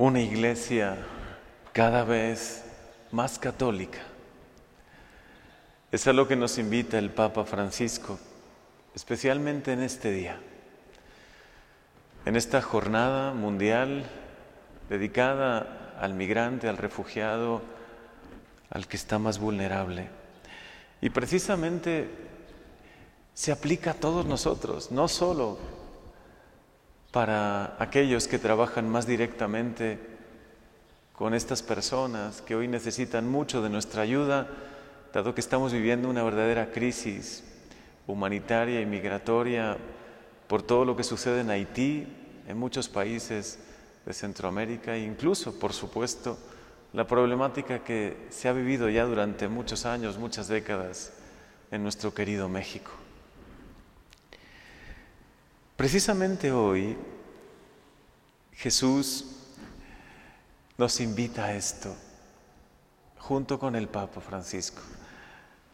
una iglesia cada vez más católica. Es a lo que nos invita el Papa Francisco, especialmente en este día, en esta jornada mundial dedicada al migrante, al refugiado, al que está más vulnerable. Y precisamente se aplica a todos nosotros, no solo para aquellos que trabajan más directamente con estas personas que hoy necesitan mucho de nuestra ayuda, dado que estamos viviendo una verdadera crisis humanitaria y migratoria por todo lo que sucede en Haití, en muchos países de Centroamérica e incluso, por supuesto, la problemática que se ha vivido ya durante muchos años, muchas décadas en nuestro querido México. Precisamente hoy Jesús nos invita a esto, junto con el Papa Francisco,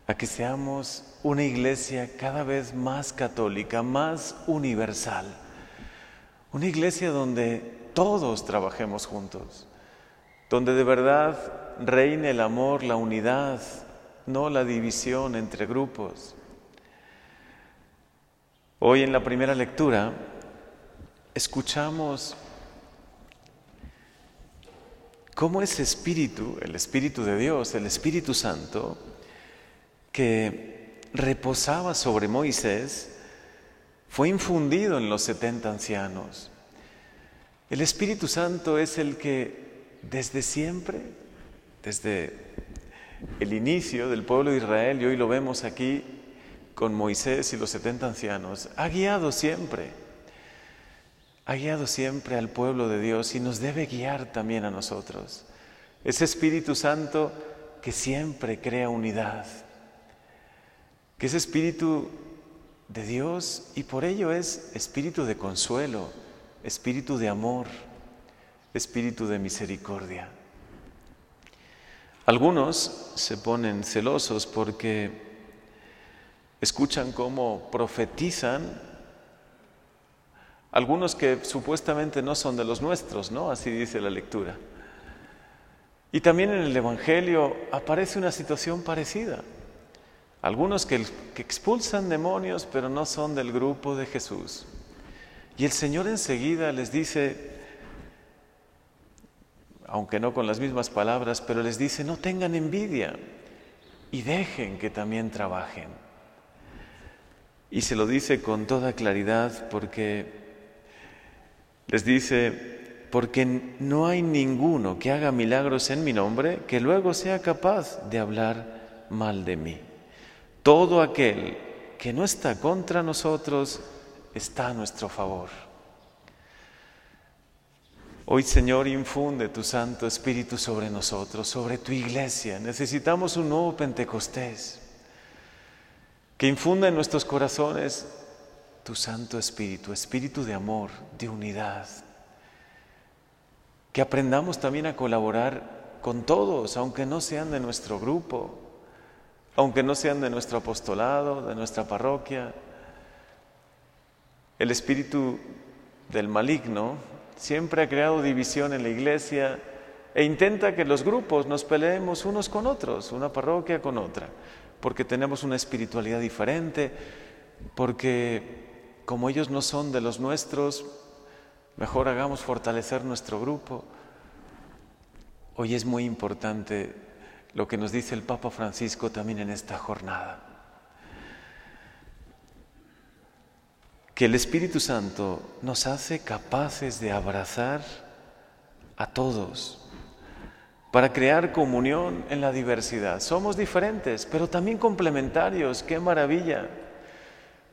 a que seamos una iglesia cada vez más católica, más universal, una iglesia donde todos trabajemos juntos, donde de verdad reine el amor, la unidad, no la división entre grupos. Hoy en la primera lectura escuchamos cómo ese espíritu, el Espíritu de Dios, el Espíritu Santo, que reposaba sobre Moisés, fue infundido en los setenta ancianos. El Espíritu Santo es el que desde siempre, desde el inicio del pueblo de Israel, y hoy lo vemos aquí con Moisés y los setenta ancianos, ha guiado siempre, ha guiado siempre al pueblo de Dios y nos debe guiar también a nosotros. Ese Espíritu Santo que siempre crea unidad, que es Espíritu de Dios y por ello es Espíritu de consuelo, Espíritu de amor, Espíritu de misericordia. Algunos se ponen celosos porque escuchan cómo profetizan algunos que supuestamente no son de los nuestros, ¿no? Así dice la lectura. Y también en el Evangelio aparece una situación parecida. Algunos que, que, expulsan demonios pero no son del grupo de Jesús. Y el Señor enseguida les dice, aunque no con las mismas palabras, pero les dice, no tengan envidia y dejen que también trabajen. Y se lo dice con toda claridad porque les dice, porque no hay ninguno que haga milagros en mi nombre que luego sea capaz de hablar mal de mí. Todo aquel que no está contra nosotros está a nuestro favor. Hoy, Señor, infunde tu Santo Espíritu sobre nosotros, sobre tu iglesia. Necesitamos un nuevo Pentecostés que infunda en nuestros corazones tu Santo Espíritu, Espíritu de amor, de unidad. Que aprendamos también a colaborar con todos, aunque no sean de nuestro grupo, aunque no sean de nuestro apostolado, de nuestra parroquia. El espíritu del maligno siempre ha creado división en la iglesia e intenta que los grupos nos peleemos unos con otros, una parroquia con otra porque tenemos una espiritualidad diferente, porque como ellos no son de los nuestros, mejor hagamos fortalecer nuestro grupo. Hoy es muy importante lo que nos dice el Papa Francisco también en esta jornada. Que el Espíritu Santo nos hace capaces de abrazar a todos, para crear comunión en la diversidad. Somos diferentes, pero también complementarios. ¡Qué maravilla!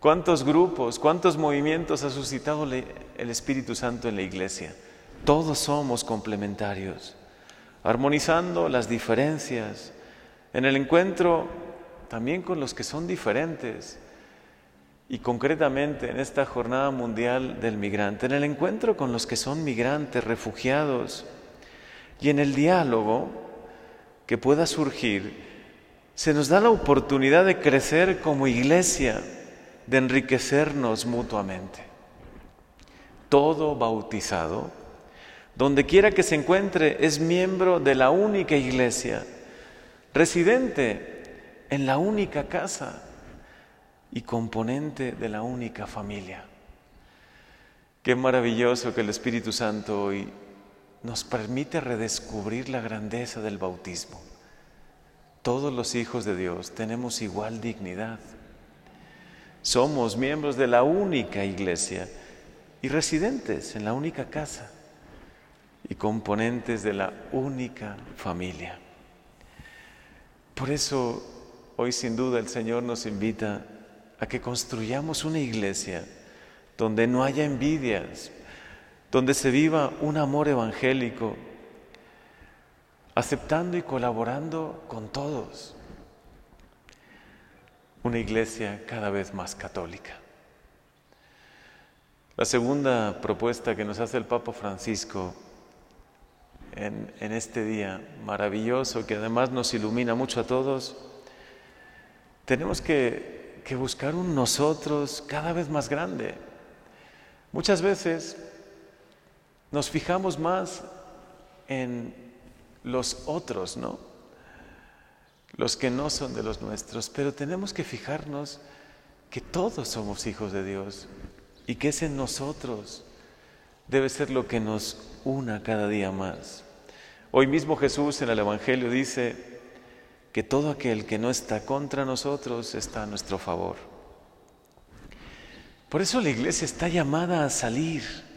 ¿Cuántos grupos, cuántos movimientos ha suscitado el Espíritu Santo en la iglesia? Todos somos complementarios, armonizando las diferencias, en el encuentro también con los que son diferentes y concretamente en esta jornada mundial del migrante, en el encuentro con los que son migrantes, refugiados, y en el diálogo que pueda surgir, se nos da la oportunidad de crecer como iglesia, de enriquecernos mutuamente. Todo bautizado donde quiera que se encuentre, es miembro de la única iglesia, residente en la única casa y componente de la única familia. Qué maravilloso que el Espíritu Santo hoy nos permite redescubrir la grandeza del bautismo. Todos los hijos de Dios tenemos igual dignidad. Somos miembros de la única iglesia y residentes en la única casa y componentes de la única familia. Por eso hoy sin duda el Señor nos invita a que construyamos una iglesia donde no haya envidias, donde se viva un amor evangélico, aceptando y colaborando con todos. Una iglesia cada vez más católica. La segunda propuesta que nos hace el Papa Francisco en, en, este día maravilloso, que además nos ilumina mucho a todos, tenemos que que buscar un nosotros cada vez más grande. Muchas veces nos fijamos más en los otros, ¿no? Los que no son de los nuestros, pero tenemos que fijarnos que todos somos hijos de Dios y que ese nosotros debe ser lo que nos una cada día más. Hoy mismo Jesús en el Evangelio dice, que todo aquel que no está contra nosotros está a nuestro favor. Por eso la iglesia está llamada a salir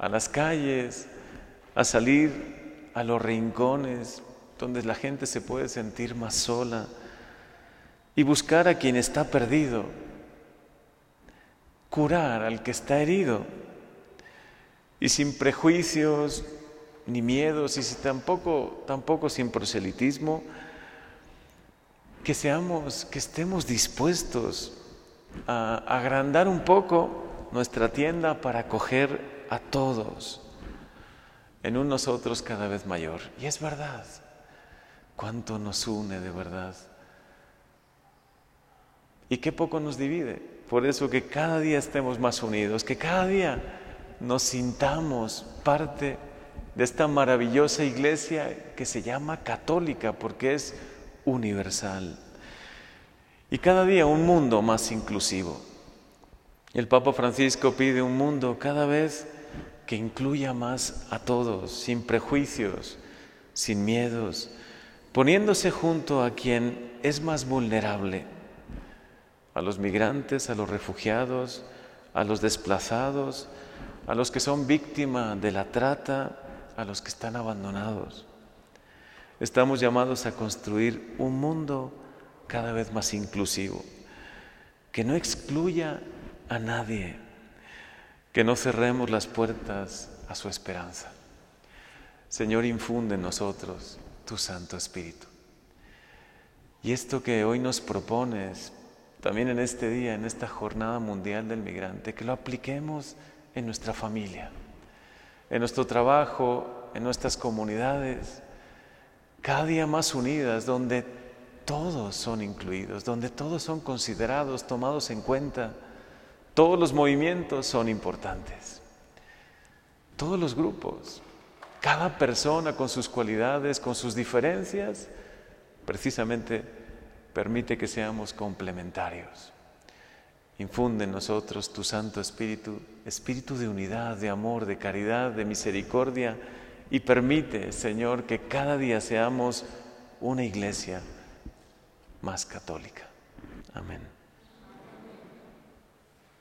a las calles, a salir a los rincones donde la gente se puede sentir más sola y buscar a quien está perdido, curar al que está herido. Y sin prejuicios ni miedos y tampoco, tampoco sin proselitismo, que seamos, que estemos dispuestos a agrandar un poco nuestra tienda para acoger a todos en un nosotros cada vez mayor. Y es verdad, cuánto nos une de verdad. Y qué poco nos divide. Por eso que cada día estemos más unidos, que cada día nos sintamos parte de esta maravillosa iglesia que se llama católica, porque es universal. Y cada día un mundo más inclusivo. El Papa Francisco pide un mundo cada vez que incluya más a todos, sin prejuicios, sin miedos, poniéndose junto a quien es más vulnerable, a los migrantes, a los refugiados, a los desplazados, a los que son víctimas de la trata, a los que están abandonados. Estamos llamados a construir un mundo cada vez más inclusivo, que no excluya a nadie, que no cerremos las puertas a su esperanza. Señor, infunde en nosotros tu Santo Espíritu. Y esto que hoy nos propones, también en este día, en esta jornada mundial del migrante, que lo apliquemos en nuestra familia, en nuestro trabajo, en nuestras comunidades, cada día más unidas, donde todos son incluidos, donde todos son considerados, tomados en cuenta, todos los movimientos son importantes, todos los grupos, cada persona con sus cualidades, con sus diferencias, precisamente permite que seamos complementarios. Infunde en nosotros tu Santo Espíritu, espíritu de unidad, de amor, de caridad, de misericordia, y permite, Señor, que cada día seamos una iglesia más católica. Amén.